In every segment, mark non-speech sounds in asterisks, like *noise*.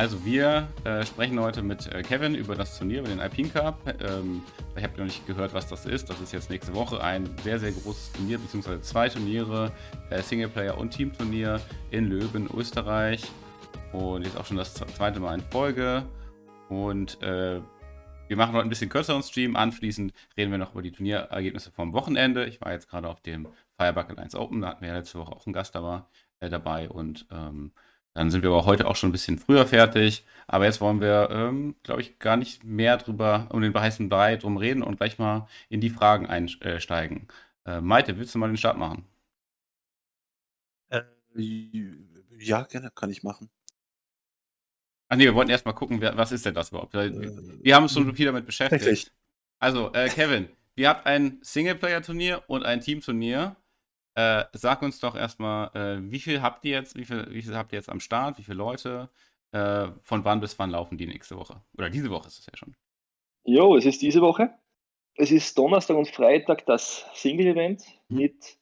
Also wir äh, sprechen heute mit äh, Kevin über das Turnier, über den Alpine Cup. Ähm, ich habe noch nicht gehört, was das ist. Das ist jetzt nächste Woche ein sehr, sehr großes Turnier, beziehungsweise zwei Turniere, äh, Singleplayer und Teamturnier in Löwen, Österreich. Und jetzt auch schon das zweite Mal in Folge. Und äh, wir machen heute ein bisschen kürzeren Stream. Anschließend reden wir noch über die Turnierergebnisse vom Wochenende. Ich war jetzt gerade auf dem Firebug Alliance Open, da hatten wir ja letzte Woche auch einen Gast dabei, äh, dabei und ähm, dann sind wir aber heute auch schon ein bisschen früher fertig. Aber jetzt wollen wir, ähm, glaube ich, gar nicht mehr drüber um den heißen Brei drum reden und gleich mal in die Fragen einsteigen. Äh, Maite, willst du mal den Start machen? Äh, ja, gerne, kann ich machen. Ach nee, wir wollten erst mal gucken, wer, was ist denn das überhaupt? Äh, wir haben uns schon viel damit beschäftigt. Richtig. Also, äh, Kevin, *laughs* wir habt ein Singleplayer-Turnier und ein Team-Turnier. Äh, sag uns doch erstmal, äh, wie viel habt ihr jetzt, wie viel, wie viel habt ihr jetzt am Start, wie viele Leute, äh, von wann bis wann laufen die nächste Woche? Oder diese Woche ist es ja schon. Jo, es ist diese Woche. Es ist Donnerstag und Freitag das Single-Event mhm. mit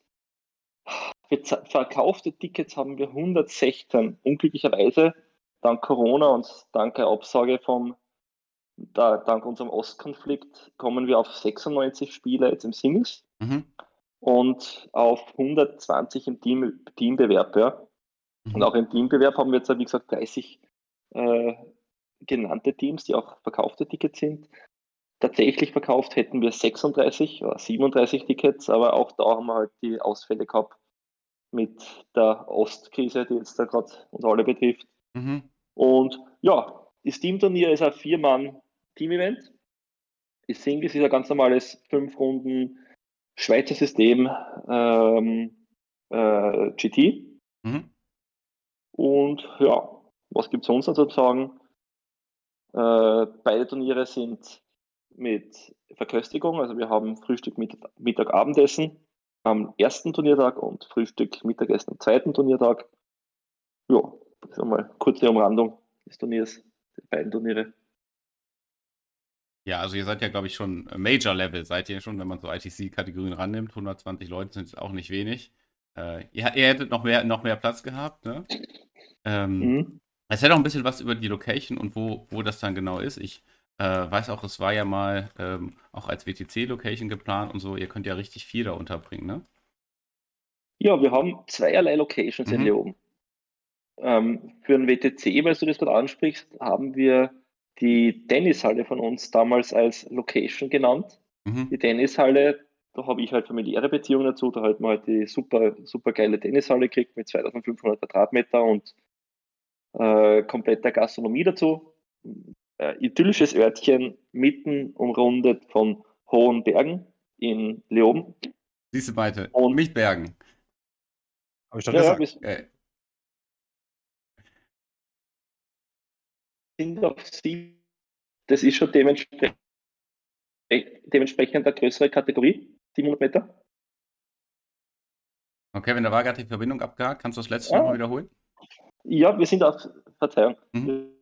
verkaufte Tickets haben wir 116. Unglücklicherweise, dank Corona und dank der Absage vom, da, dank unserem Ostkonflikt, kommen wir auf 96 Spieler jetzt im Singles. Mhm und auf 120 im Team, Teambewerb. Ja. Mhm. Und auch im Teambewerb haben wir jetzt, wie gesagt, 30 äh, genannte Teams, die auch verkaufte Tickets sind. Tatsächlich verkauft hätten wir 36 oder 37 Tickets, aber auch da haben wir halt die Ausfälle gehabt mit der Ostkrise, die jetzt da gerade uns alle betrifft. Mhm. Und ja, das Teamturnier ist ein Vier-Mann-Team-Event. Die Singles ist ein ganz normales fünf Runden Schweizer System ähm, äh, GT. Mhm. Und ja, was gibt es sonst noch zu sagen? Äh, beide Turniere sind mit Verköstigung, also wir haben Frühstück, Mittag, Mittag, Abendessen am ersten Turniertag und Frühstück, Mittagessen am zweiten Turniertag. Ja, das ist einmal kurze Umrandung des Turniers, der beiden Turniere. Ja, also ihr seid ja, glaube ich, schon Major-Level, seid ihr schon, wenn man so ITC-Kategorien rannimmt. 120 Leute sind auch nicht wenig. Äh, ihr, ihr, hättet noch mehr, noch mehr Platz gehabt, ne? Ähm, mhm. Erzähl doch ein bisschen was über die Location und wo, wo das dann genau ist. Ich äh, weiß auch, es war ja mal ähm, auch als WTC-Location geplant und so. Ihr könnt ja richtig viel da unterbringen, ne? Ja, wir haben zweierlei Locations mhm. in Leoben. Ähm, für ein WTC, weil du das gerade ansprichst, haben wir die Tennishalle von uns damals als Location genannt. Mhm. Die Tennishalle, da habe ich halt familiäre Beziehungen dazu, da hat man halt die super, super geile Tennishalle gekriegt mit 2500 Quadratmeter und äh, kompletter Gastronomie dazu. Äh, idyllisches Örtchen, mitten umrundet von hohen Bergen in Leoben. Du beide, und nicht Bergen. Habe ich doch ja, gesagt. Ja, sind auf sie. Das ist schon dementsprechend, dementsprechend eine größere Kategorie, 700 Meter. Okay, wenn da war gerade die Verbindung abgehakt, kannst du das letzte ja. nochmal wiederholen? Ja, wir sind auf, Verzeihung. Mhm.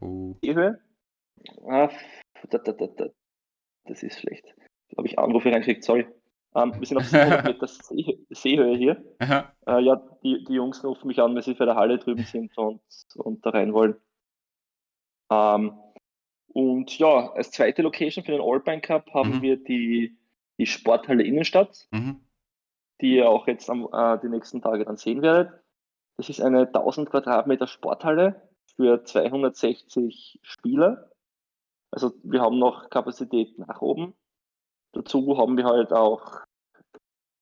Oh. Die Höhe? Ah, da, da, da, das ist schlecht. Habe ich Anrufe reingekriegt, sorry. Ähm, wir sind auf *laughs* 700 Meter See Seehöhe hier. Äh, ja, die, die Jungs rufen mich an, wenn sie für der Halle drüben sind und, und da rein wollen. Ähm, und ja, als zweite Location für den Alpine Cup haben mhm. wir die, die Sporthalle Innenstadt, mhm. die ihr auch jetzt am, äh, die nächsten Tage dann sehen werdet. Das ist eine 1000 Quadratmeter Sporthalle für 260 Spieler. Also wir haben noch Kapazität nach oben. Dazu haben wir halt auch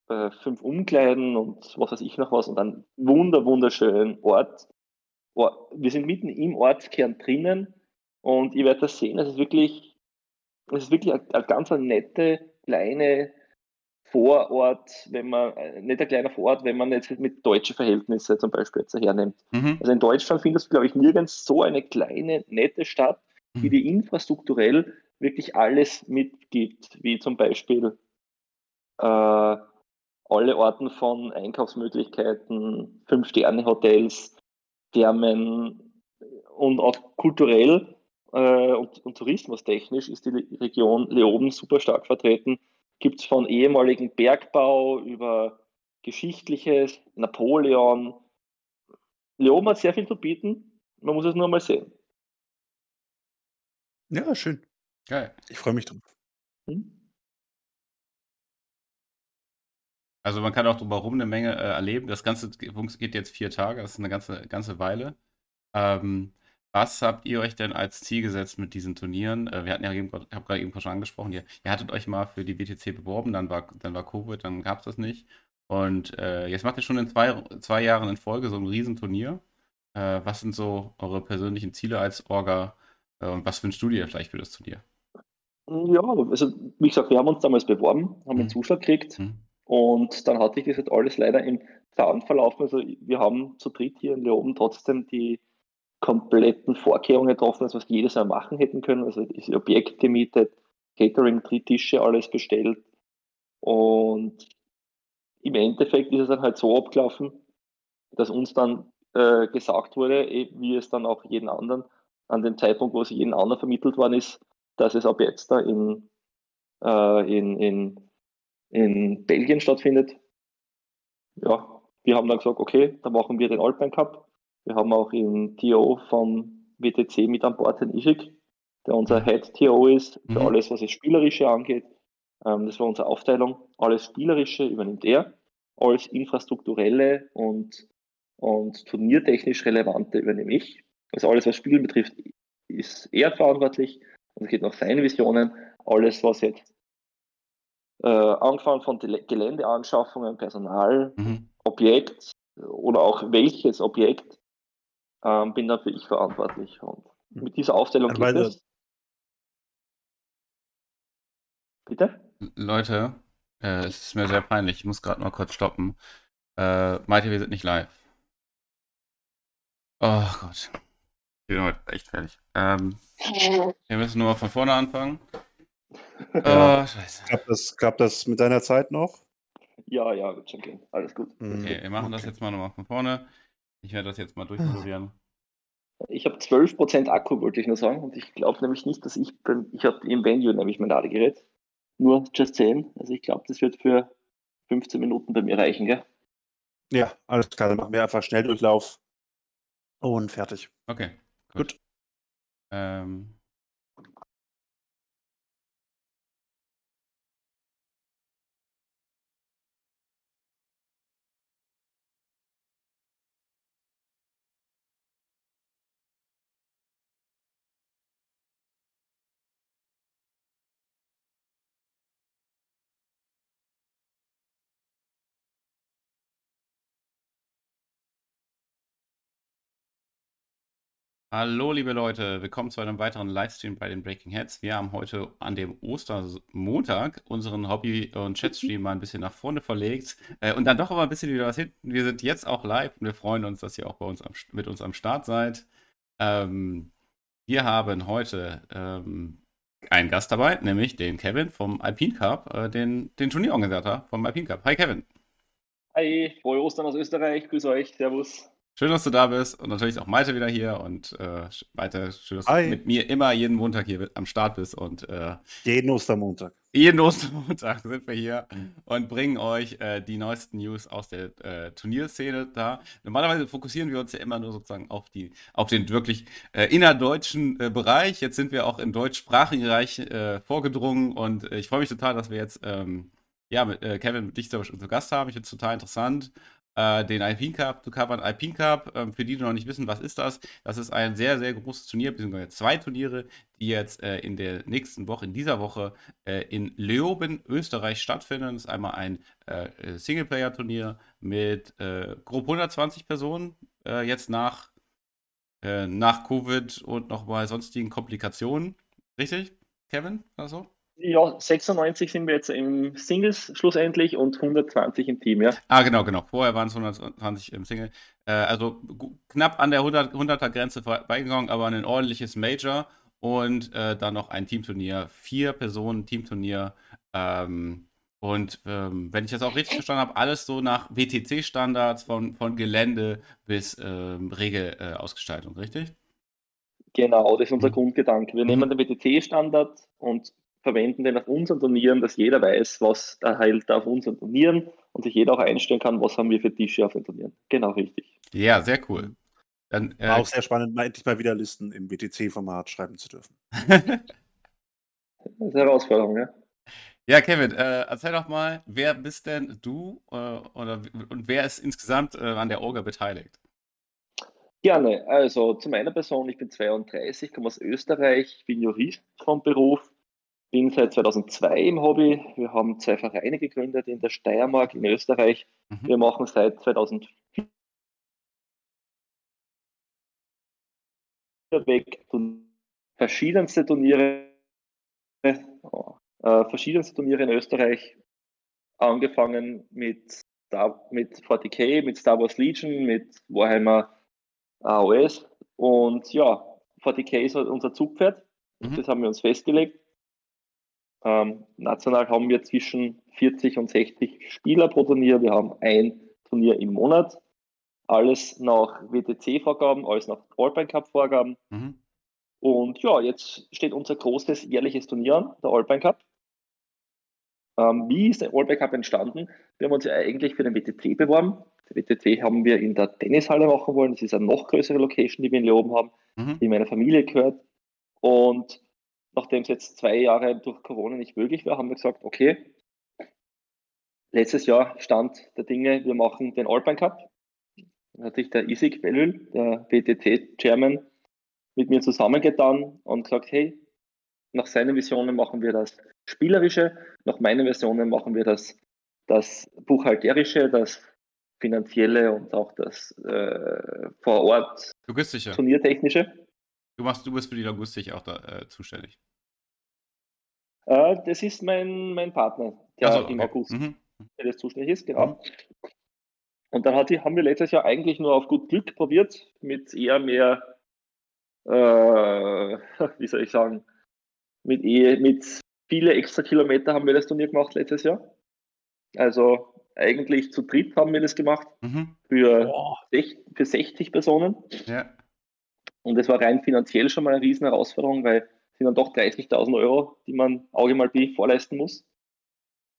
äh, fünf Umkleiden und was weiß ich noch was und einen wunder, wunderschönen Ort. Wir sind mitten im Ortskern drinnen und ihr werdet das sehen, es ist wirklich, es ist wirklich eine, eine ganz eine nette, kleine Vorort, wenn man, äh, nicht ein kleiner Vorort, wenn man jetzt mit deutschen Verhältnissen zum Beispiel jetzt hernimmt. Mhm. Also in Deutschland findest du, glaube ich, nirgends so eine kleine, nette Stadt, die mhm. die infrastrukturell wirklich alles mitgibt, wie zum Beispiel äh, alle Orten von Einkaufsmöglichkeiten, Fünf-Sterne-Hotels, Thermen und auch kulturell äh, und, und tourismustechnisch ist die Region Leoben super stark vertreten. Gibt es von ehemaligen Bergbau über Geschichtliches, Napoleon, Leoben hat sehr viel zu bieten. Man muss es nur mal sehen. Ja, schön. Geil. Ich freue mich drauf. Hm? Also man kann auch drumherum eine Menge äh, erleben. Das Ganze geht jetzt vier Tage, das ist eine ganze, ganze Weile. Ähm, was habt ihr euch denn als Ziel gesetzt mit diesen Turnieren? Äh, wir hatten ja eben, ich habe gerade eben schon angesprochen, ihr, ihr, hattet euch mal für die WTC beworben, dann war, dann war Covid, dann gab es das nicht. Und äh, jetzt macht ihr schon in zwei, zwei Jahren in Folge so ein Riesenturnier. Äh, was sind so eure persönlichen Ziele als Orga äh, und was wünschst du dir vielleicht für das Turnier? Ja, also wie gesagt, wir haben uns damals beworben, haben mhm. einen Zuschlag gekriegt mhm. und dann hatte ich das halt alles leider im Zahn verlaufen. Also wir haben zu dritt hier in Leoben trotzdem die kompletten Vorkehrungen getroffen, was wir jedes Jahr machen hätten können. Also ist Objekt gemietet, Catering, Tische, alles bestellt. Und im Endeffekt ist es dann halt so abgelaufen, dass uns dann äh, gesagt wurde, eh, wie es dann auch jeden anderen, an dem Zeitpunkt, wo es jeden anderen vermittelt worden ist, dass es ab jetzt da in, äh, in, in, in Belgien stattfindet. Ja, wir haben dann gesagt, okay, dann machen wir den Alpine Cup. Wir haben auch im TO vom WTC mit an Bord den Ishik, der unser mhm. Head TO ist für mhm. alles, was das Spielerische angeht. Ähm, das war unsere Aufteilung. Alles Spielerische übernimmt er, alles Infrastrukturelle und, und turniertechnisch Relevante übernehme ich. Also alles, was Spielen betrifft, ist er verantwortlich und es geht nach seinen Visionen. Alles, was jetzt äh, angefangen von Geländeanschaffungen, Personal, mhm. Objekt oder auch welches Objekt ähm, bin dafür ich verantwortlich. Und mit dieser Aufstellung geht Weil, es. Bitte? Leute, äh, es ist mir sehr peinlich. Ich muss gerade mal kurz stoppen. Äh, Malte, wir sind nicht live. Oh Gott. Ich bin heute echt fertig. Ähm, *laughs* wir müssen nur mal von vorne anfangen. *laughs* Ja. Oh, scheiße. Gab das, gab das mit deiner Zeit noch? Ja, ja, wird schon gehen. Alles gut. Okay, wir machen okay. das jetzt mal nochmal von vorne. Ich werde das jetzt mal durchprobieren. Ich habe 12% Akku, wollte ich nur sagen. Und ich glaube nämlich nicht, dass ich beim, ich habe im Venue nämlich mein Ladegerät. Nur just 10. Also ich glaube, das wird für 15 Minuten bei mir reichen, gell? Ja, alles klar. Dann machen wir einfach Schnelldurchlauf und fertig. Okay. Gut. Ähm, Hallo, liebe Leute, willkommen zu einem weiteren Livestream bei den Breaking Heads. Wir haben heute an dem Ostermontag unseren Hobby- und Chatstream mal ein bisschen nach vorne verlegt äh, und dann doch aber ein bisschen wieder was hinten. Wir sind jetzt auch live und wir freuen uns, dass ihr auch bei uns am, mit uns am Start seid. Ähm, wir haben heute ähm, einen Gast dabei, nämlich den Kevin vom Alpine Cup, äh, den, den Turnierorganisator vom Alpine Cup. Hi, Kevin. Hi, frohe Ostern aus Österreich. Grüß euch. Servus. Schön, dass du da bist und natürlich auch Malte wieder hier und äh, Malte, schön, dass Hi. du mit mir immer jeden Montag hier am Start bist und äh, jeden Ostermontag. Jeden Ostermontag sind wir hier und bringen euch äh, die neuesten News aus der äh, Turnierszene da. Normalerweise fokussieren wir uns ja immer nur sozusagen auf die, auf den wirklich äh, innerdeutschen äh, Bereich. Jetzt sind wir auch im deutschsprachigen Bereich äh, vorgedrungen und äh, ich freue mich total, dass wir jetzt ähm, ja, mit, Kevin, mit dich zu, zu Gast haben. Ich finde es total interessant äh, den Alpine Cup zu covern. Alpine Cup, ähm, für die, die noch nicht wissen, was ist das? Das ist ein sehr, sehr großes Turnier, beziehungsweise zwei Turniere, die jetzt äh, in der nächsten Woche, in dieser Woche äh, in Leoben, Österreich stattfinden. Das ist einmal ein äh, Singleplayer-Turnier mit äh, grob 120 Personen, äh, jetzt nach, nach Covid und nochmal sonstigen Komplikationen. Richtig, Kevin? Also? Ja, 96 sind wir jetzt im Singles schlussendlich und 120 im Team, ja. Ah, genau, genau. Vorher waren es 120 im Single. Äh, also knapp an der 100, er Grenze vorbeigegangen, aber ein ordentliches Major und äh, dann noch ein Teamturnier. Vier Personen Teamturnier. Ähm, und ähm, wenn ich das auch richtig verstanden habe, alles so nach WTC-Standards von, von Gelände bis ähm, Regelausgestaltung, richtig? Genau, das ist unser mhm. Grundgedanke. Wir mhm. nehmen den WTC-Standard und verwenden den auf unseren Turnieren, dass jeder weiß, was er halt auf unseren Turnieren und sich jeder auch einstellen kann, was haben wir für Tische auf den Turnieren. Genau richtig. Ja, sehr cool. Dann, äh, War auch sehr spannend, mal endlich mal wieder Listen im WTC-Format schreiben zu dürfen. *laughs* Das ist eine Herausforderung, ja. Ja, Kevin, äh, erzähl doch mal, wer bist denn du äh, oder, und wer ist insgesamt äh, an der Orga beteiligt? Gerne. Also zu meiner Person, ich bin 32, komme aus Österreich, bin Jurist vom Beruf, bin seit 2002 im Hobby. Wir haben zwei Vereine gegründet in der Steiermark in Österreich. Mhm. Wir machen seit 2004 weg verschiedenste Turniere äh, verschiedenste Turniere in Österreich, angefangen mit, Star, mit 40k, mit Star Wars Legion, mit Warhammer AOS und ja, 40k ist halt unser Zugpferd. Mhm. Das haben wir uns festgelegt. Ähm, national haben wir zwischen 40 und 60 Spieler pro Turnier. Wir haben ein Turnier im Monat. Alles nach WTC-Vorgaben, alles nach Alpine Cup-Vorgaben. Mhm. Und ja, jetzt steht unser großes jährliches Turnier an, der Alpine Cup. Ähm, wie ist der Allback Cup entstanden? Wir haben uns ja eigentlich für den WTC beworben. Den WTC haben wir in der Tennishalle machen wollen. Das ist eine noch größere Location, die wir in Leoben haben, mhm. die meiner Familie gehört. Und nachdem es jetzt zwei Jahre durch Corona nicht möglich war, haben wir gesagt, okay, letztes Jahr stand der Dinge, wir machen den Alpine Cup. Dann hat sich der Isik Bellül, der WTC-Chairman, mit mir zusammengetan und gesagt, hey, nach seinen Visionen machen wir das Spielerische, nach meinen Versionen machen wir das, das Buchhalterische, das Finanzielle und auch das äh, vor Ort. Turniertechnische. Du, machst, du bist für die Logistik auch da, äh, zuständig. Äh, das ist mein, mein Partner, der so, okay. im August mhm. der das zuständig ist, genau. Mhm. Und dann hat die, haben wir letztes Jahr eigentlich nur auf gut Glück probiert, mit eher mehr, äh, *laughs* wie soll ich sagen, mit, eh, mit viele extra Kilometer haben wir das Turnier gemacht letztes Jahr. Also eigentlich zu dritt haben wir das gemacht mhm. für, für 60 Personen. Ja. Und das war rein finanziell schon mal eine riesen Herausforderung, weil es sind dann doch 30.000 Euro, die man Auge mal B vorleisten muss.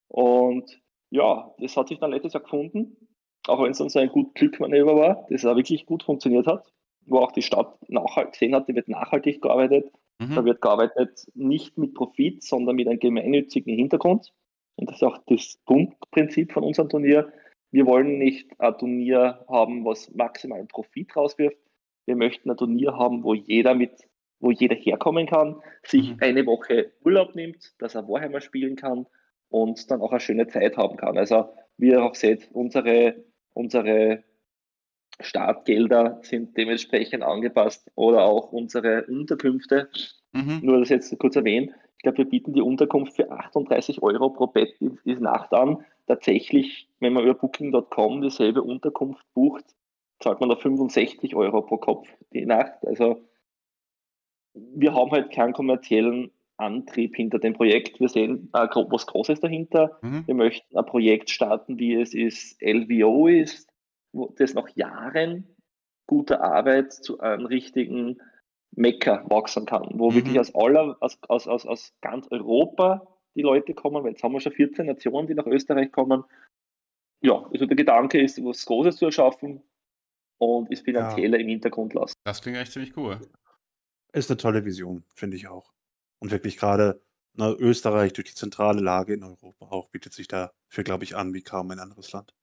Und ja, das hat sich dann letztes Jahr gefunden, auch wenn es dann so ein gut Glückmanöver war, das auch wirklich gut funktioniert hat, wo auch die Stadt nachhaltig gesehen hat, die wird nachhaltig gearbeitet, Mhm. Da wird gearbeitet nicht mit Profit, sondern mit einem gemeinnützigen Hintergrund. Und das ist auch das Grundprinzip von unserem Turnier. Wir wollen nicht ein Turnier haben, was maximalen Profit rauswirft. Wir möchten ein Turnier haben, wo jeder mit, wo jeder herkommen kann, sich mhm. eine Woche Urlaub nimmt, dass er Warhammer spielen kann und dann auch eine schöne Zeit haben kann. Also wie ihr auch seht, unsere, unsere Startgelder sind dementsprechend angepasst oder auch unsere Unterkünfte. Mhm. Nur das jetzt kurz erwähnen. Ich glaube, wir bieten die Unterkunft für 38 Euro pro Bett die, die Nacht an. Tatsächlich, wenn man über Booking.com dieselbe Unterkunft bucht, zahlt man da 65 Euro pro Kopf die Nacht. Also wir haben halt keinen kommerziellen Antrieb hinter dem Projekt. Wir sehen äh, was Großes dahinter. Mhm. Wir möchten ein Projekt starten, wie es ist LVO ist das nach Jahren guter Arbeit zu einem richtigen Mecker wachsen kann, wo mhm. wirklich aus aller, aus, aus, aus, aus ganz Europa die Leute kommen, weil jetzt haben wir schon 14 Nationen, die nach Österreich kommen. Ja, also der Gedanke ist, was Großes zu erschaffen und ist finanzieller ja. im Hintergrund lassen. Das klingt echt ziemlich cool. Ist eine tolle Vision, finde ich auch. Und wirklich gerade Österreich durch die zentrale Lage in Europa auch bietet sich dafür, glaube ich, an wie kaum ein anderes Land.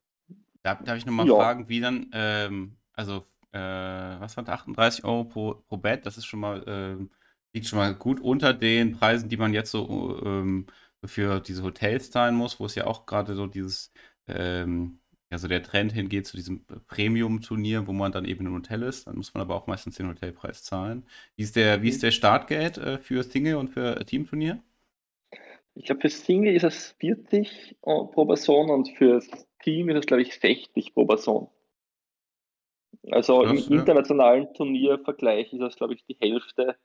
Darf, darf ich nochmal ja. fragen, wie dann, ähm, also, äh, was waren 38 Euro pro, pro Bett? Das ist schon mal, ähm, liegt schon mal gut unter den Preisen, die man jetzt so ähm, für diese Hotels zahlen muss, wo es ja auch gerade so dieses, ähm, ja, so der Trend hingeht zu diesem Premium-Turnier, wo man dann eben im Hotel ist. Dann muss man aber auch meistens den Hotelpreis zahlen. Wie ist der, wie ist mhm. der Startgeld äh, für Single und für Teamturnier? Ich glaube, für Single ist es 40 pro Person und für Team ist es, glaube ich, 60 pro Person. Also das, im ja. internationalen Turniervergleich ist das, glaube ich, die Hälfte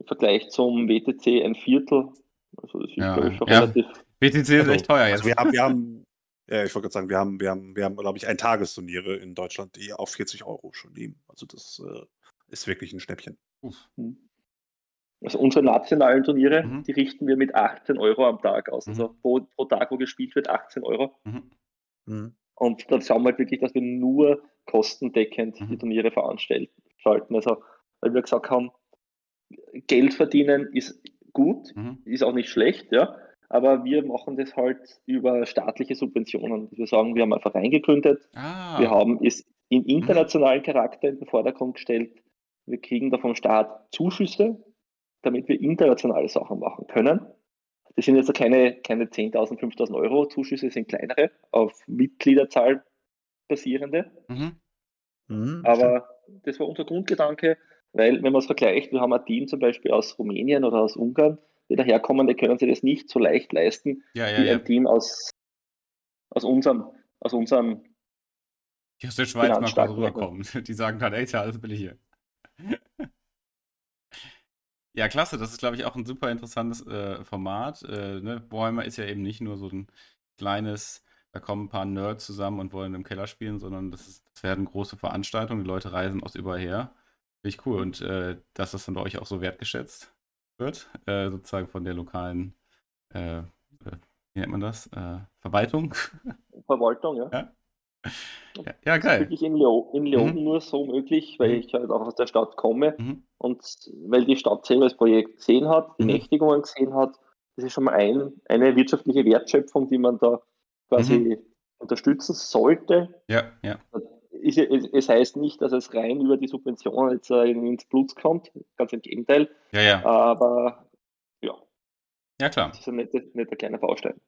im Vergleich zum WTC ein Viertel. Also das ist, ja, glaube ich, schon ja. relativ. WTC ist also, echt teuer jetzt. Also wir haben, wir haben, ja, ich wollte gerade sagen, wir haben, wir haben, wir haben, glaube ich, ein Tagesturniere in Deutschland, die auf 40 Euro schon liegen. Also das äh, ist wirklich ein Schnäppchen. Hm. Also unsere nationalen Turniere, mhm. die richten wir mit 18 Euro am Tag aus. Also mhm. pro, pro Tag, wo gespielt wird, 18 Euro. Mhm. Mhm. Und dann schauen wir halt wirklich, dass wir nur kostendeckend mhm. die Turniere veranstalten. Also, weil wir gesagt haben, Geld verdienen ist gut, mhm. ist auch nicht schlecht, ja. Aber wir machen das halt über staatliche Subventionen. Wir sagen, wir haben einen Verein gegründet, ah. wir haben es im mhm. internationalen Charakter in den Vordergrund gestellt. Wir kriegen da vom Staat Zuschüsse, damit wir internationale Sachen machen können. Das sind jetzt keine, keine 10.000, 5.000 Euro Zuschüsse, sind kleinere, auf Mitgliederzahl basierende. Mhm. Mhm, Aber das war unser Grundgedanke, weil wenn man es vergleicht, wir haben ein Team zum Beispiel aus Rumänien oder aus Ungarn, die daherkommen, die können sich das nicht so leicht leisten ja, ja, wie ein Team aus, aus unserem, aus unserem die aus der Schweiz mal kurz rüberkommen. Die sagen dann, ey, ja alles billig hier. *laughs* ja, klasse. Das ist, glaube ich, auch ein super interessantes äh, Format. Äh, ne? Warhammer ist ja eben nicht nur so ein kleines, da kommen ein paar Nerds zusammen und wollen im Keller spielen, sondern das, ist, das werden große Veranstaltungen. Die Leute reisen aus überall her. Finde ich cool. Und äh, dass das dann bei euch auch so wertgeschätzt wird, äh, sozusagen von der lokalen, äh, äh, wie nennt man das? Verwaltung. *laughs* Verwaltung, ja. ja? Ja, ja, geil. Das ist wirklich in, Leo, in Leon mhm. nur so möglich, weil mhm. ich halt auch aus der Stadt komme mhm. und weil die Stadt selber das Projekt gesehen hat, die mhm. Nächtigungen gesehen hat. Das ist schon mal ein, eine wirtschaftliche Wertschöpfung, die man da quasi mhm. unterstützen sollte. Ja, ja. Es, es, heißt nicht, dass es rein über die Subventionen jetzt äh, ins Blut kommt, ganz im Gegenteil. Ja, ja. Aber ja. Ja, klar. Das ist ein netter, netter kleiner Baustein.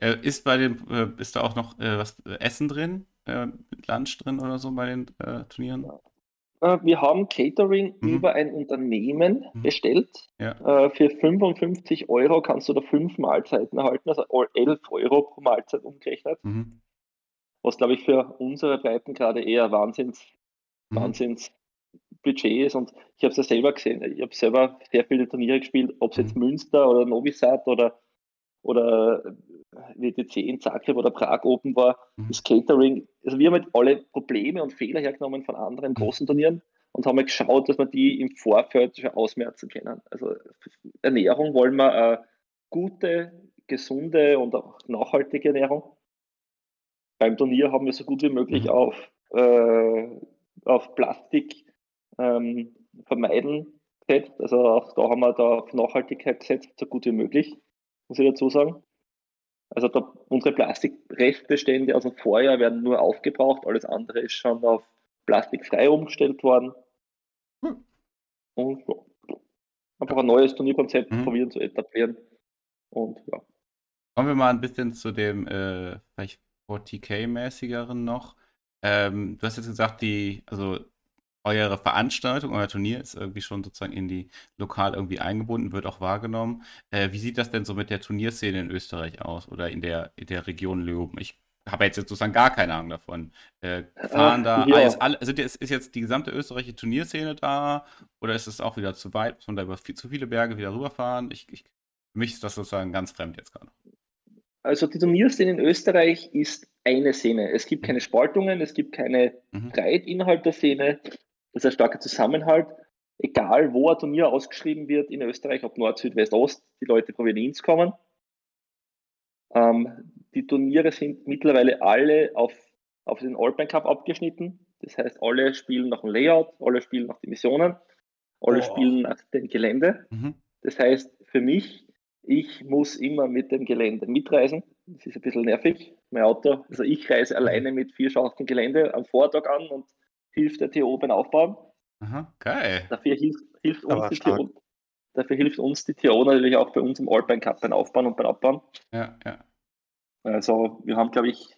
Äh, ist bei dem, äh, ist da auch noch äh, was äh, Essen drin? Äh, Lunch drin oder so bei den Turnieren? Wir haben Catering mhm. über ein Unternehmen mhm. bestellt. Ja. Für 55 Euro kannst du da fünf Mahlzeiten erhalten, also 11 Euro pro Mahlzeit umgerechnet. Mhm. Was, glaube ich, für unsere Breiten gerade eher Wahnsinns, mhm. Wahnsinns Budget ist. Und ich habe es ja selber gesehen. Ich habe selber sehr viele Turniere gespielt, ob es jetzt mhm. Münster oder Novi Sad oder oder WTC in Zagreb oder Prag Open war, mhm. das Catering. Also wir haben halt alle Probleme und Fehler hergenommen von anderen mhm. großen Turnieren und haben halt geschaut, dass wir die im Vorfeld schon ausmerzen können. Also Ernährung wollen wir eine gute, gesunde und auch nachhaltige Ernährung. Beim Turnier haben wir so gut wie möglich mhm. auf, äh, auf Plastik ähm, vermeiden gesetzt. Also auch da haben wir da auf Nachhaltigkeit gesetzt, so gut wie möglich muss ich dazu sagen. Also da, unsere Plastikrestbestände aus dem Vorjahr werden nur aufgebraucht, alles andere ist schon auf plastikfrei umgestellt worden. Hm. Und ja, einfach ein neues Turnierkonzept mhm. probieren zu etablieren. Und ja. Kommen wir mal ein bisschen zu dem äh, vielleicht 40k-mäßigeren noch. Ähm, du hast jetzt gesagt, die, also eure Veranstaltung, euer Turnier ist irgendwie schon sozusagen in die lokal irgendwie eingebunden, wird auch wahrgenommen. Äh, wie sieht das denn so mit der Turnierszene in Österreich aus oder in der, in der Region Leoben? Ich habe jetzt sozusagen gar keine Ahnung davon. Äh, fahren da, ja. ah, jetzt alle, sind, ist, ist jetzt die gesamte österreichische Turnierszene da oder ist es auch wieder zu weit, muss man da über viel, zu viele Berge wieder rüberfahren? Ich, ich, für mich ist das sozusagen ganz fremd jetzt gerade. Also die Turnierszene in Österreich ist eine Szene. Es gibt mhm. keine Spaltungen, es gibt keine mhm. Innerhalb der Szene. Das ist ein starker Zusammenhalt. Egal, wo ein Turnier ausgeschrieben wird in Österreich, ob Nord, Süd, West, Ost, die Leute Provenienz kommen. Ähm, die Turniere sind mittlerweile alle auf, auf den Alpine Cup abgeschnitten. Das heißt, alle spielen nach dem Layout, alle spielen nach den Missionen, alle oh. spielen nach dem Gelände. Mhm. Das heißt, für mich, ich muss immer mit dem Gelände mitreisen. Das ist ein bisschen nervig, mein Auto. Also ich reise alleine mit vier Schachteln Gelände am Vortag an und hilft der TO beim Aufbauen. Aha, geil. Dafür hilft, hilft uns die TO, dafür hilft uns die TO natürlich auch bei uns im Alpine Cup beim Aufbauen und beim Abbauen. Ja, ja. Also wir haben, glaube ich,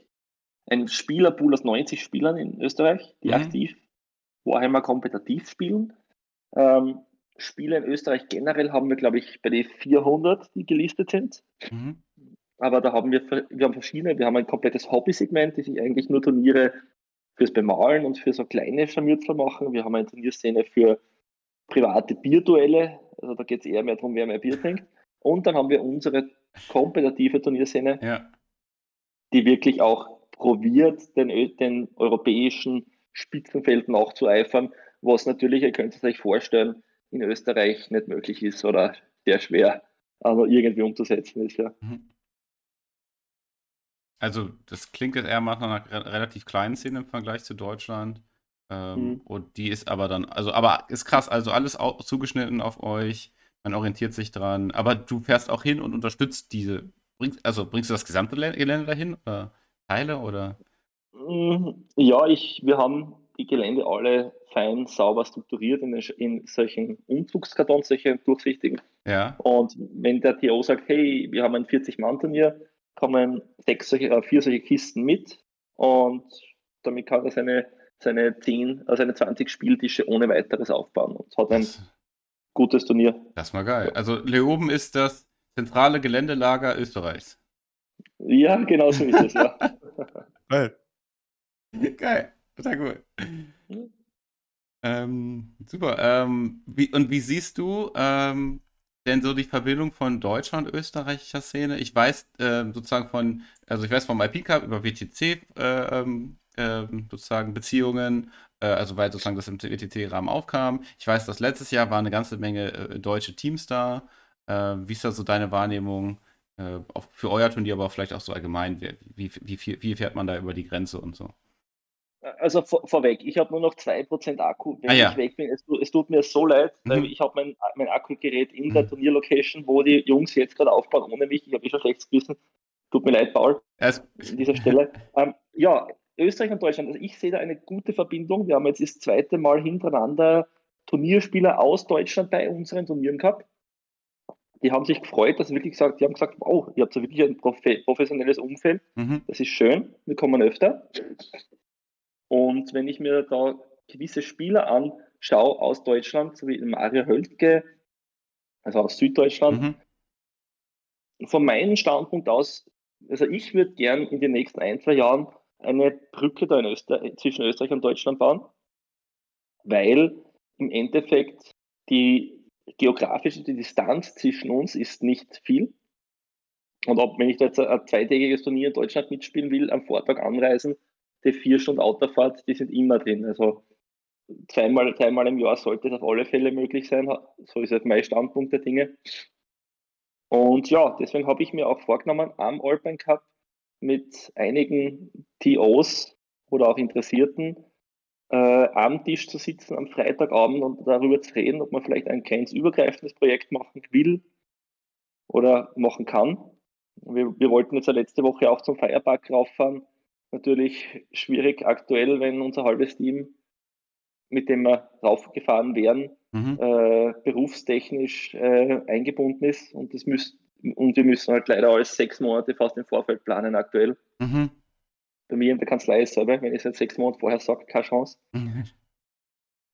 einen Spielerpool aus 90 Spielern in Österreich, die mhm. aktiv Warhammer kompetitiv spielen. Ähm, Spiele in Österreich generell haben wir, glaube ich, bei den 400, die gelistet sind. Mhm. Aber da haben wir, wir haben verschiedene, wir haben ein komplettes Hobby-Segment, die sich eigentlich nur Turniere fürs Bemalen und für so kleine Scharmützel machen. Wir haben eine Turnierszene für private Bierduelle, also da geht es eher mehr darum, wer mehr Bier trinkt. Und dann haben wir unsere kompetitive Turnierszene, ja. die wirklich auch probiert, den, den europäischen Spitzenfeld nachzueifern, was natürlich, ihr könnt es euch vorstellen, in Österreich nicht möglich ist oder sehr schwer aber irgendwie umzusetzen ist. Ja. Mhm. Also, das klingt jetzt eher nach einer relativ kleinen Szene im Vergleich zu Deutschland. Ähm, mhm. Und die ist aber dann, also, aber ist krass, also alles zugeschnitten auf euch. Man orientiert sich dran. Aber du fährst auch hin und unterstützt diese. Bringst, also bringst du das gesamte Gelände dahin? Oder Teile? Oder? Mm, ja, ich, wir haben die Gelände alle fein sauber strukturiert in, in solchen Umzugskartons, solche durchsichtigen. Ja. Und wenn der TO sagt, hey, wir haben ein 40-Mann-Turnier, kommen sechs solche, äh, vier solche Kisten mit und damit kann er seine, seine 10, also seine 20 Spieltische ohne weiteres aufbauen und hat ein das, gutes Turnier. Das ist mal geil. Also Leoben ist das zentrale Geländelager Österreichs. Ja, genau so ist es, ja. *laughs* geil. Geil. Total cool. Ähm, super. Ähm, wie, und wie siehst du ähm, denn so die Verbindung von deutscher und österreichischer Szene? Ich weiß äh, sozusagen von, also ich weiß vom IP Cup über WTC äh, äh, sozusagen Beziehungen, äh, also weil sozusagen das im WTC-Rahmen aufkam. Ich weiß, dass letztes Jahr waren eine ganze Menge äh, deutsche Teams da. Äh, wie ist da so deine Wahrnehmung auch für euer Turnier, aber vielleicht auch so allgemein? Wie, wie, wie, wie fährt man da über die Grenze und so? Also vor, vorweg, ich habe nur noch 2% Akku, wenn ah, ja. ich weg bin. Es, es, tut mir so leid, mhm. weil ich habe mein, mein Akkugerät in der mhm. Turnierlocation, wo die Jungs jetzt gerade aufbauen ohne mich. Ich habe eh schon schlechtes Gewissen. Tut mir leid, Paul, es an dieser Stelle. *laughs* ähm, ja, Österreich und Deutschland, also ich sehe da eine gute Verbindung. Wir haben jetzt das zweite Mal hintereinander Turnierspieler aus Deutschland bei unseren Turnieren gehabt. Die haben sich gefreut, dass sie wirklich gesagt, die haben gesagt, wow, ihr habt so wirklich ein professionelles Umfeld. Mhm. Das ist schön, wir kommen öfter. Und wenn ich mir da gewisse Spieler anschaue aus Deutschland, so wie Mario Höltke, also aus Süddeutschland, mhm. von meinem Standpunkt aus, also ich würde gern in den nächsten ein, zwei Jahren eine Brücke da in Öster zwischen Österreich und Deutschland bauen, weil im Endeffekt die geografische die Distanz zwischen uns ist nicht viel. Und ob, wenn ich da jetzt ein zweitägiges Turnier in Deutschland mitspielen will, am Vortag anreisen, die vier Stunden Autofahrt, die sind immer drin. Also zweimal, dreimal im Jahr sollte es auf alle Fälle möglich sein. So ist jetzt mein Standpunkt der Dinge. Und ja, deswegen habe ich mir auch vorgenommen, am Alpine Cup mit einigen TOs oder auch Interessierten äh, am Tisch zu sitzen am Freitagabend und darüber zu reden, ob man vielleicht ein kleines übergreifendes Projekt machen will oder machen kann. Wir, wir wollten jetzt ja letzte Woche auch zum Feierpark rauffahren natürlich schwierig aktuell, wenn unser halbes Team, mit dem wir raufgefahren wären, mhm. äh, berufstechnisch äh, eingebunden ist und das müsst, und wir müssen halt leider alles sechs Monate fast im Vorfeld planen aktuell. Mhm. Bei mir in der Kanzlei ist es aber, wenn ich es jetzt sechs Monate vorher sage, keine Chance. Mhm.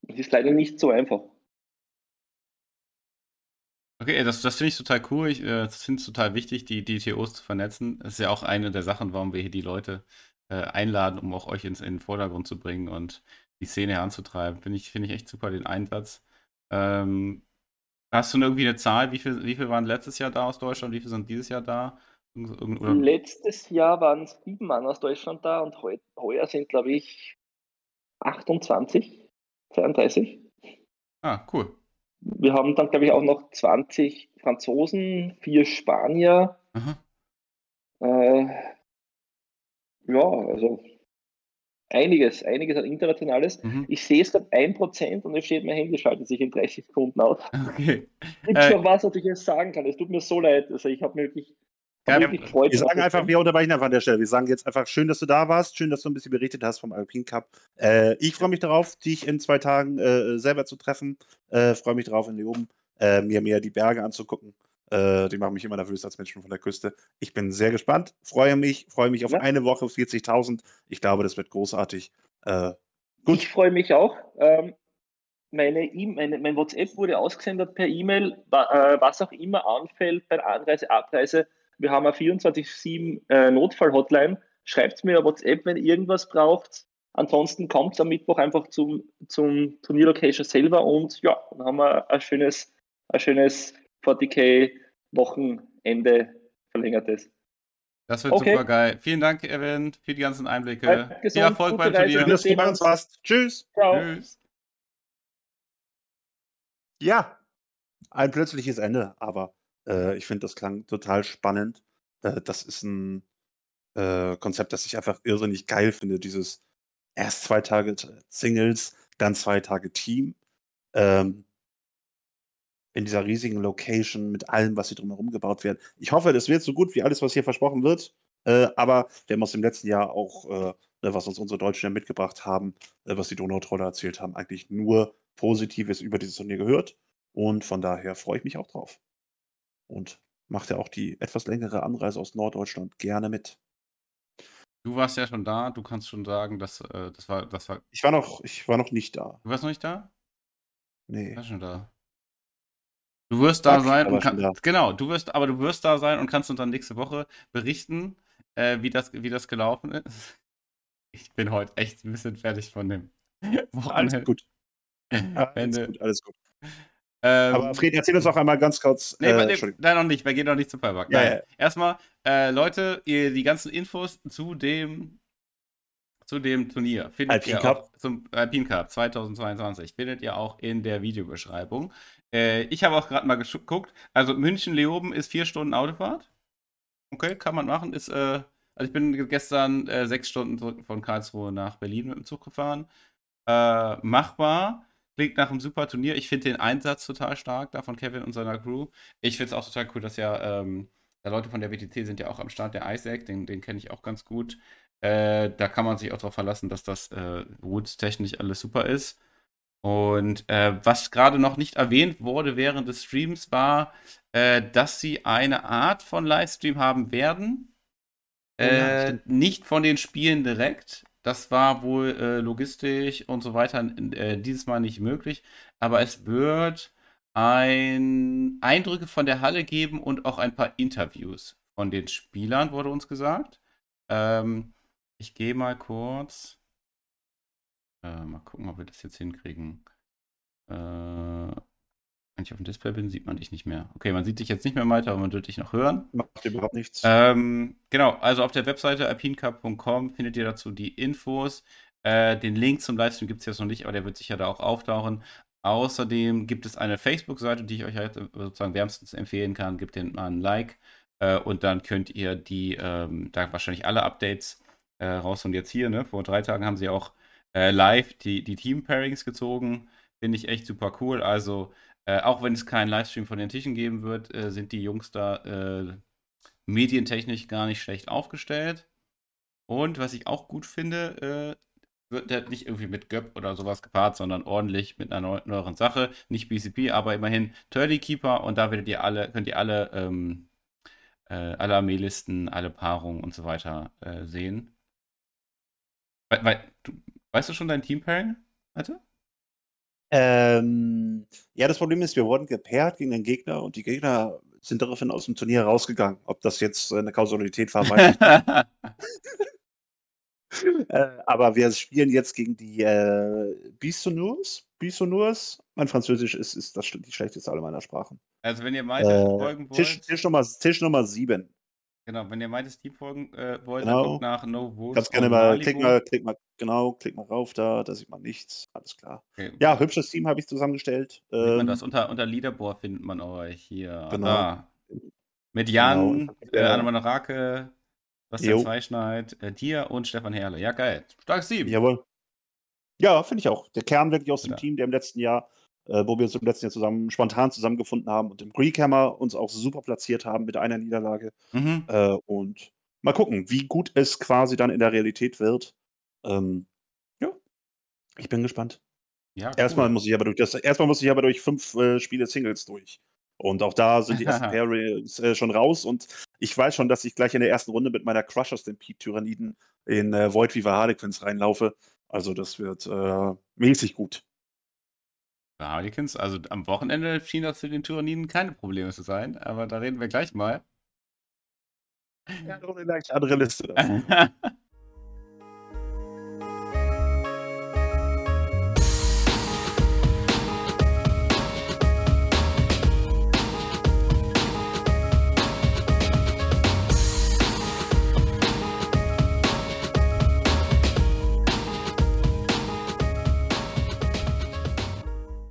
Das ist leider nicht so einfach. Okay, das, das finde ich total cool. Ich äh, finde es total wichtig, die DTOs zu vernetzen. Das ist ja auch eine der Sachen, warum wir hier die Leute äh, einladen, um auch euch ins, in den Vordergrund zu bringen und die Szene heranzutreiben. Finde ich, find ich echt super, den Einsatz. Ähm, hast du irgendwie eine Zahl? Wie viel, wie viel waren letztes Jahr da aus Deutschland? Wie viele sind dieses Jahr da? Oder? Letztes Jahr waren sieben Mann aus Deutschland da und heu, heuer sind, glaube ich, 28, 32. Ah, cool. Wir haben dann, glaube ich, auch noch 20 Franzosen, vier Spanier, äh, ja, also einiges, einiges an Internationales. Mhm. Ich sehe es gerade 1% und es steht, mein Handy schaltet sich in 30 Sekunden aus. Okay. Gibt äh, noch was, was ich jetzt sagen kann? Es tut mir so leid. Also ich habe mir wirklich ja, wir, wir sagen einfach, wir unterbrechen einfach an der Stelle. Wir sagen jetzt einfach, schön, dass du da warst, schön, dass du ein bisschen berichtet hast vom Alpine Cup. Äh, ich freue mich darauf, dich in zwei Tagen äh, selber zu treffen. Äh, freue mich darauf, in die oben äh, mir, mir die Berge anzugucken. Äh, die machen mich immer nervös als Menschen von der Küste. Ich bin sehr gespannt, freue mich, freue mich auf ja. eine Woche 40.000. Ich glaube, das wird großartig. Äh, gut. Ich freue mich auch. Ähm, meine e meine, mein WhatsApp wurde ausgesendet per E-Mail, wa äh, was auch immer anfällt bei Anreise, Abreise. Wir haben eine 24-7 äh, Notfall-Hotline. Schreibt mir WhatsApp, wenn ihr irgendwas braucht. Ansonsten kommt am Mittwoch einfach zum, zum Turnierlocation selber und ja, dann haben wir ein schönes, ein schönes 40k Wochenende verlängertes. Das wird okay. super geil. Vielen Dank, Evan, für die ganzen Einblicke. Ja, Viel Erfolg beim Turnier. Schön, dass du bei uns warst. Tschüss. Ciao. Tschüss. Ja, ein plötzliches Ende, aber äh, ich finde, das klang total spannend. Äh, das ist ein äh, Konzept, das ich einfach irrsinnig geil finde. Dieses erst zwei Tage Singles, dann zwei Tage Team. Ähm, in dieser riesigen Location mit allem, was hier drumherum gebaut wird. Ich hoffe, das wird so gut wie alles, was hier versprochen wird. Äh, aber wir haben aus dem letzten Jahr auch, äh, ne, was uns unsere Deutschen ja mitgebracht haben, äh, was die Donautroller erzählt haben, eigentlich nur Positives über dieses Turnier gehört. Und von daher freue ich mich auch drauf. Und macht ja auch die etwas längere Anreise aus Norddeutschland gerne mit. Du warst ja schon da, du kannst schon sagen, dass äh, das war, das war. Ich war noch, ich war noch nicht da. Du warst noch nicht da? Nee. Ich war schon da. Du wirst da sein und kann, genau, du wirst, aber du wirst da sein und kannst uns dann nächste Woche berichten, äh, wie, das, wie das gelaufen ist. Ich bin heute echt ein bisschen fertig von dem *laughs* Wochenende. Alles gut. Alles gut, alles gut. Ähm, aber Fred, erzähl uns auch einmal ganz kurz. Nee, äh, nee, nein, noch nicht. Wir gehen noch nicht zum Fallback. Ja, ja. Erstmal, äh, Leute, ihr, die ganzen Infos zu dem zu dem Turnier findet Alpine ihr Cup. Auch, zum Alpine Cup 2022 findet ihr auch in der Videobeschreibung. Äh, ich habe auch gerade mal geguckt. Also München-Leoben ist vier Stunden Autofahrt. Okay, kann man machen. Ist, äh, also ich bin gestern äh, sechs Stunden von Karlsruhe nach Berlin mit dem Zug gefahren. Äh, machbar. Klingt nach einem super Turnier. Ich finde den Einsatz total stark da von Kevin und seiner Crew. Ich finde es auch total cool, dass ja ähm, Leute von der WTC sind ja auch am Start. Der Isaac, den, den kenne ich auch ganz gut. Äh, da kann man sich auch darauf verlassen, dass das äh, Woods-technisch alles super ist. Und äh, was gerade noch nicht erwähnt wurde während des Streams war, äh, dass sie eine Art von Livestream haben werden. Oh ja, äh, nicht von den Spielen direkt. Das war wohl äh, logistisch und so weiter äh, dieses Mal nicht möglich. Aber es wird ein Eindrücke von der Halle geben und auch ein paar Interviews von den Spielern, wurde uns gesagt. Ähm, ich gehe mal kurz. Äh, mal gucken, ob wir das jetzt hinkriegen. Äh, wenn ich auf dem Display bin, sieht man dich nicht mehr. Okay, man sieht dich jetzt nicht mehr weiter, aber man wird dich noch hören. Macht überhaupt nichts. Ähm, genau, also auf der Webseite alpinecup.com findet ihr dazu die Infos. Äh, den Link zum Livestream gibt es jetzt noch nicht, aber der wird sicher da auch auftauchen. Außerdem gibt es eine Facebook-Seite, die ich euch halt sozusagen wärmstens empfehlen kann. Gebt den mal ein Like äh, und dann könnt ihr die, ähm, da wahrscheinlich alle Updates äh, raus. Und jetzt hier, ne, vor drei Tagen haben sie auch äh, live die, die Team-Pairings gezogen. Finde ich echt super cool. Also, äh, auch wenn es keinen Livestream von den Tischen geben wird, äh, sind die Jungs da äh, medientechnisch gar nicht schlecht aufgestellt. Und was ich auch gut finde, äh, wird der nicht irgendwie mit Göpp oder sowas gepaart, sondern ordentlich mit einer neueren Sache. Nicht BCP, aber immerhin Turdy Keeper und da werdet ihr alle, könnt ihr alle, ähm, äh, alle Armeelisten, alle Paarungen und so weiter äh, sehen. Weil, weil, du, weißt du schon dein Team-Pairing, Alter? Ähm, ja, das Problem ist, wir wurden gepaart gegen den Gegner und die Gegner sind daraufhin aus dem Turnier rausgegangen. Ob das jetzt eine Kausalität war, weiß ich nicht. *laughs* äh, aber wir spielen jetzt gegen die äh, Bisonurs. Bisonurs. Mein Französisch ist, ist das die schlechteste aller meiner Sprachen. Also wenn ihr weiter äh, folgen wollt. Tisch, Tisch, Nummer, Tisch Nummer 7. Genau, wenn ihr meines Team folgen äh, wollt, genau. guckt nach No Votes. Ganz gerne mal, klick mal, klick mal, genau, klick mal rauf da, da sieht man nichts. Alles klar. Okay. Ja, hübsches Team habe ich zusammengestellt. Ähm, das unter, unter Leaderboard findet man euch hier. Genau. Da. Mit Jan, genau. äh, Annemann Rake, Bastian Zweischneid, äh, dir und Stefan Herle. Ja, geil. Starkes Team. Jawohl. Ja, finde ich auch. Der Kern wirklich aus dem ja. Team, der im letzten Jahr wo wir uns im letzten Jahr zusammen spontan zusammengefunden haben und im Greekhammer uns auch super platziert haben mit einer Niederlage. Mhm. Äh, und mal gucken, wie gut es quasi dann in der Realität wird. Ähm, ja, ich bin gespannt. Ja, cool. erstmal muss ich aber durch das, erstmal muss ich aber durch fünf äh, Spiele Singles durch. Und auch da sind die ersten *laughs* Pairings äh, schon raus. Und ich weiß schon, dass ich gleich in der ersten Runde mit meiner Crushers, den Pete-Tyranniden, in äh, Void Viva Harlequins reinlaufe. Also das wird äh, mäßig gut. Harlequins, also am Wochenende schien das für den Tyranniden keine Probleme zu sein, aber da reden wir gleich mal. Ja, noch eine leicht andere Liste. *laughs*